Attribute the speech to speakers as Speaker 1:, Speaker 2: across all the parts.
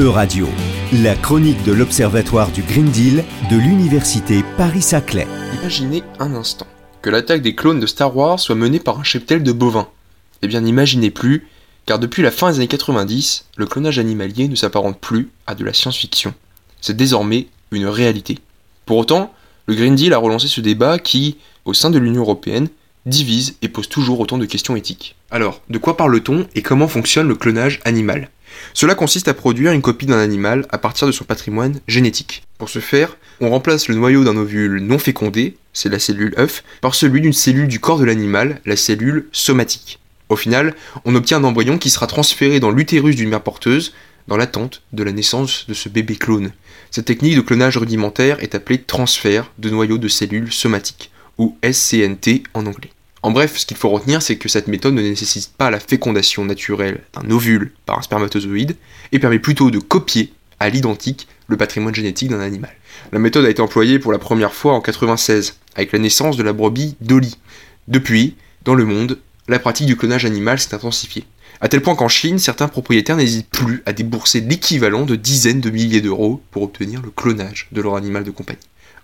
Speaker 1: E-Radio, la chronique de l'Observatoire du Green Deal de l'Université Paris-Saclay.
Speaker 2: Imaginez un instant que l'attaque des clones de Star Wars soit menée par un cheptel de bovins. Eh bien, n'imaginez plus, car depuis la fin des années 90, le clonage animalier ne s'apparente plus à de la science-fiction. C'est désormais une réalité. Pour autant, le Green Deal a relancé ce débat qui, au sein de l'Union européenne, divise et pose toujours autant de questions éthiques. Alors, de quoi parle-t-on et comment fonctionne le clonage animal? Cela consiste à produire une copie d'un animal à partir de son patrimoine génétique. Pour ce faire, on remplace le noyau d'un ovule non fécondé, c'est la cellule œuf, par celui d'une cellule du corps de l'animal, la cellule somatique. Au final, on obtient un embryon qui sera transféré dans l'utérus d'une mère porteuse, dans l'attente de la naissance de ce bébé clone. Cette technique de clonage rudimentaire est appelée transfert de noyau de cellules somatiques, ou SCNT en anglais. En bref, ce qu'il faut retenir, c'est que cette méthode ne nécessite pas la fécondation naturelle d'un ovule par un spermatozoïde, et permet plutôt de copier à l'identique le patrimoine génétique d'un animal. La méthode a été employée pour la première fois en 96, avec la naissance de la brebis Dolly. Depuis, dans le monde, la pratique du clonage animal s'est intensifiée. À tel point qu'en Chine, certains propriétaires n'hésitent plus à débourser l'équivalent de dizaines de milliers d'euros pour obtenir le clonage de leur animal de compagnie.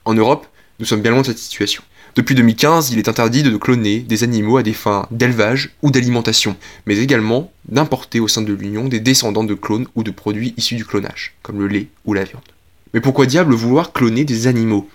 Speaker 2: En Europe, nous sommes bien loin de cette situation. Depuis 2015, il est interdit de cloner des animaux à des fins d'élevage ou d'alimentation, mais également d'importer au sein de l'Union des descendants de clones ou de produits issus du clonage, comme le lait ou la viande. Mais pourquoi diable vouloir cloner des animaux?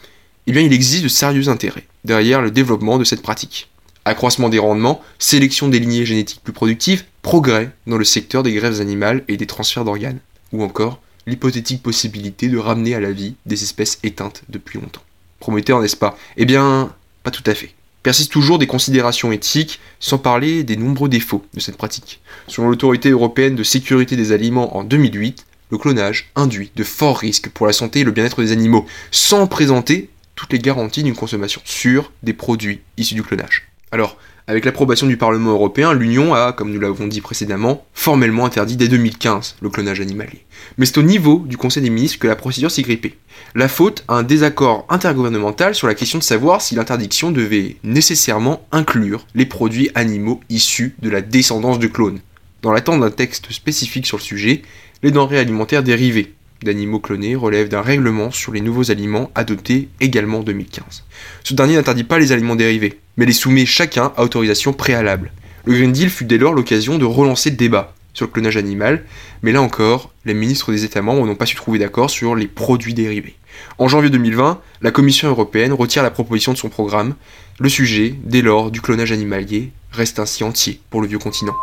Speaker 2: Eh bien, il existe de sérieux intérêts derrière le développement de cette pratique. Accroissement des rendements, sélection des lignées génétiques plus productives, progrès dans le secteur des greffes animales et des transferts d'organes, ou encore l'hypothétique possibilité de ramener à la vie des espèces éteintes depuis longtemps. Prometteur, n'est-ce pas? Eh bien, pas tout à fait. Persistent toujours des considérations éthiques, sans parler des nombreux défauts de cette pratique. Selon l'autorité européenne de sécurité des aliments en 2008, le clonage induit de forts risques pour la santé et le bien-être des animaux, sans présenter toutes les garanties d'une consommation sûre des produits issus du clonage. Alors, avec l'approbation du Parlement européen, l'Union a, comme nous l'avons dit précédemment, formellement interdit dès 2015 le clonage animalier. Mais c'est au niveau du Conseil des ministres que la procédure s'est grippée. La faute à un désaccord intergouvernemental sur la question de savoir si l'interdiction devait nécessairement inclure les produits animaux issus de la descendance de clones. Dans l'attente d'un texte spécifique sur le sujet, les denrées alimentaires dérivées d'animaux clonés relèvent d'un règlement sur les nouveaux aliments adopté également en 2015. Ce dernier n'interdit pas les aliments dérivés, mais les soumet chacun à autorisation préalable. Le Green Deal fut dès lors l'occasion de relancer le débat sur le clonage animal, mais là encore, les ministres des États membres n'ont pas su trouver d'accord sur les produits dérivés. En janvier 2020, la Commission européenne retire la proposition de son programme. Le sujet, dès lors, du clonage animalier reste ainsi entier pour le vieux continent.